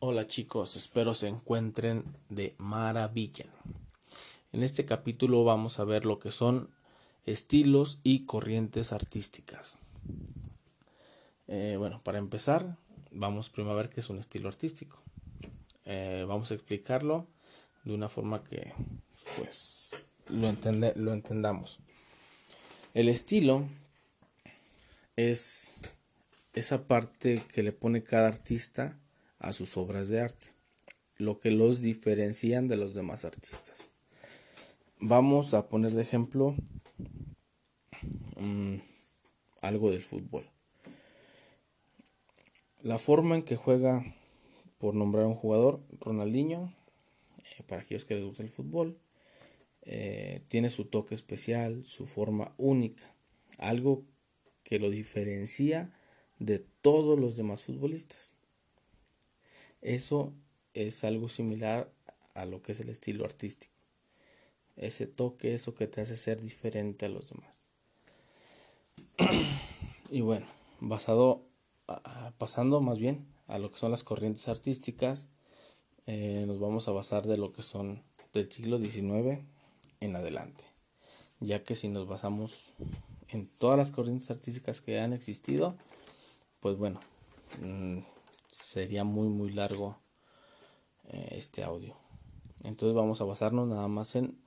Hola chicos, espero se encuentren de maravilla. En este capítulo vamos a ver lo que son estilos y corrientes artísticas. Eh, bueno, para empezar, vamos primero a ver qué es un estilo artístico. Eh, vamos a explicarlo de una forma que pues lo, lo entendamos. El estilo es esa parte que le pone cada artista a sus obras de arte, lo que los diferencian de los demás artistas. Vamos a poner de ejemplo mm, algo del fútbol. La forma en que juega, por nombrar un jugador, Ronaldinho, eh, para aquellos que les gusta el fútbol, eh, tiene su toque especial, su forma única, algo que lo diferencia de todos los demás futbolistas. Eso es algo similar a lo que es el estilo artístico. Ese toque, eso que te hace ser diferente a los demás. y bueno, basado, pasando más bien a lo que son las corrientes artísticas, eh, nos vamos a basar de lo que son del siglo XIX en adelante. Ya que si nos basamos en todas las corrientes artísticas que han existido, pues bueno, mm, sería muy muy largo eh, este audio. Entonces vamos a basarnos nada más en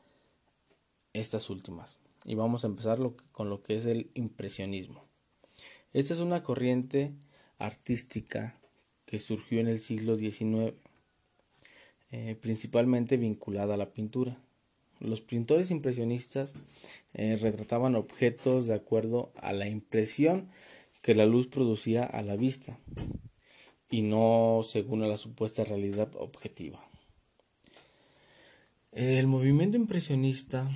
estas últimas. Y vamos a empezar con lo que es el impresionismo. Esta es una corriente artística que surgió en el siglo XIX, eh, principalmente vinculada a la pintura. Los pintores impresionistas eh, retrataban objetos de acuerdo a la impresión que la luz producía a la vista y no según la supuesta realidad objetiva. El movimiento impresionista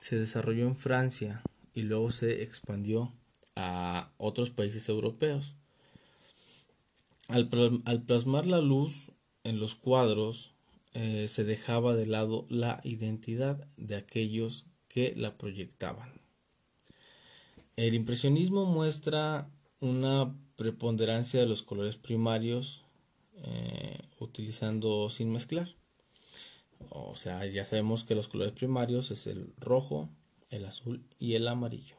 se desarrolló en Francia y luego se expandió a otros países europeos. Al, plasmar la luz en los cuadros, eh, se dejaba de lado la identidad de aquellos que la proyectaban. El impresionismo muestra una preponderancia de los colores primarios eh, utilizando sin mezclar. O sea, ya sabemos que los colores primarios es el rojo, el azul y el amarillo.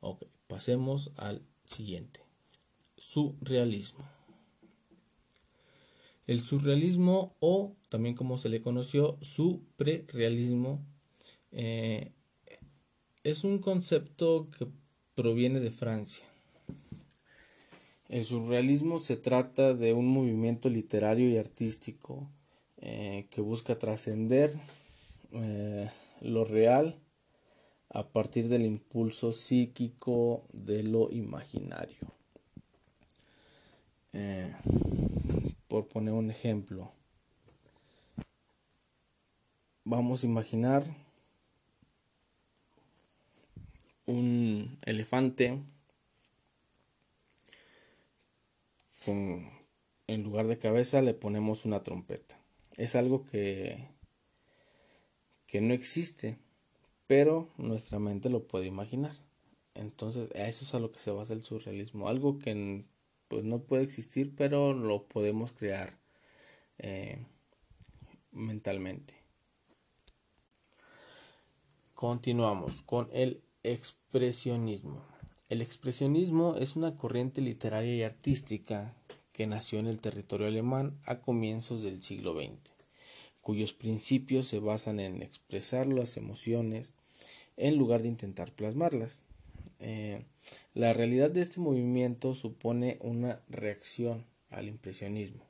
Ok, pasemos al siguiente. Surrealismo. El surrealismo o también como se le conoció, su prerealismo eh, es un concepto que proviene de Francia el surrealismo se trata de un movimiento literario y artístico eh, que busca trascender eh, lo real a partir del impulso psíquico de lo imaginario. Eh, por poner un ejemplo, vamos a imaginar un elefante en lugar de cabeza le ponemos una trompeta. Es algo que, que no existe, pero nuestra mente lo puede imaginar. Entonces, a eso es a lo que se basa el surrealismo. Algo que pues, no puede existir, pero lo podemos crear eh, mentalmente. Continuamos con el expresionismo. El expresionismo es una corriente literaria y artística que nació en el territorio alemán a comienzos del siglo XX, cuyos principios se basan en expresar las emociones en lugar de intentar plasmarlas. Eh, la realidad de este movimiento supone una reacción al impresionismo,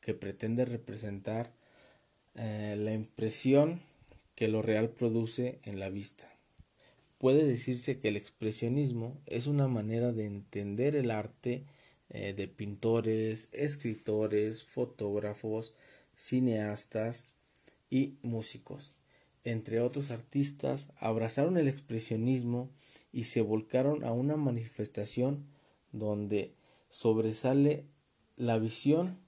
que pretende representar eh, la impresión que lo real produce en la vista puede decirse que el expresionismo es una manera de entender el arte eh, de pintores, escritores, fotógrafos, cineastas y músicos. Entre otros artistas, abrazaron el expresionismo y se volcaron a una manifestación donde sobresale la visión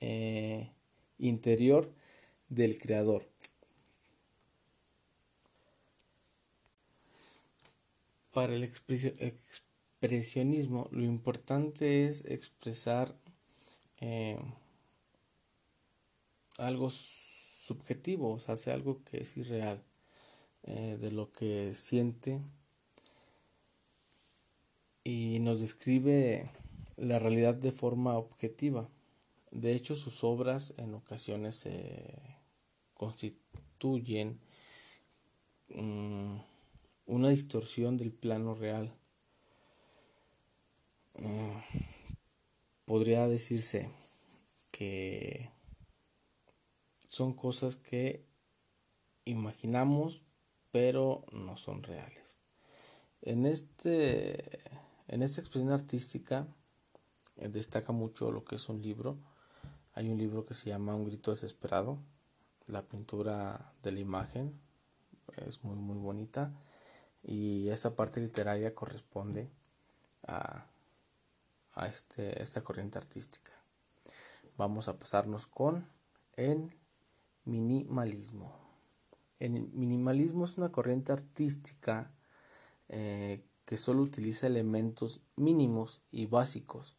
eh, interior del creador, Para el expresionismo lo importante es expresar eh, algo subjetivo, o sea, hace algo que es irreal, eh, de lo que siente y nos describe la realidad de forma objetiva. De hecho, sus obras en ocasiones se constituyen mm, una distorsión del plano real. Mm, podría decirse que son cosas que imaginamos pero no son reales. En este en esta expresión artística eh, destaca mucho lo que es un libro. Hay un libro que se llama Un grito desesperado. La pintura de la imagen es muy muy bonita y esa parte literaria corresponde a, a este, esta corriente artística. Vamos a pasarnos con el minimalismo. El minimalismo es una corriente artística eh, que solo utiliza elementos mínimos y básicos.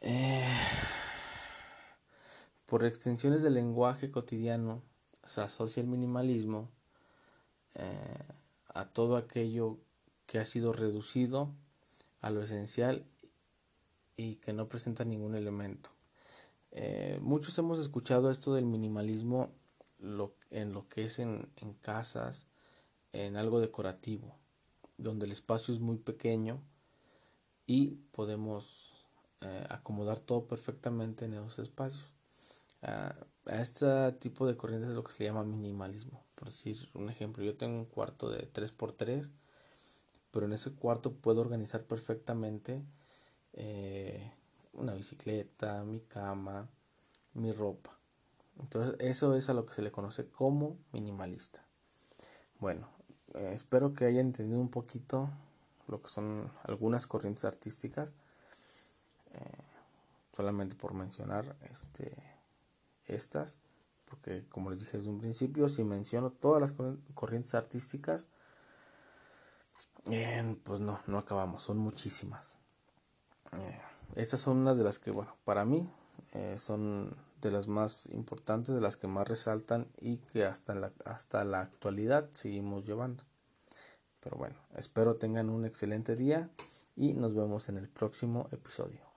Eh, por extensiones del lenguaje cotidiano se asocia el minimalismo eh, a todo aquello que ha sido reducido a lo esencial y que no presenta ningún elemento. Eh, muchos hemos escuchado esto del minimalismo en lo que es en, casas, en algo decorativo, donde el espacio es muy pequeño y podemos eh, acomodar todo perfectamente en esos espacios. A este tipo de corrientes es lo que se llama minimalismo. Por decir un ejemplo, yo tengo un cuarto de 3x3, pero en ese cuarto puedo organizar perfectamente eh, una bicicleta, mi cama, mi ropa. Entonces eso es a lo que se le conoce como minimalista. Bueno, eh, espero que hayan entendido un poquito lo que son algunas corrientes artísticas. Eh, solamente por mencionar este estas porque como les dije desde un principio, si menciono todas las corrientes artísticas, pues no, no acabamos, son muchísimas. Eh, estas son unas de las que, bueno, para mí eh, son de las más importantes, de las que más resaltan y que hasta la, hasta la actualidad seguimos llevando. Pero bueno, espero tengan un excelente día y nos vemos en el próximo episodio.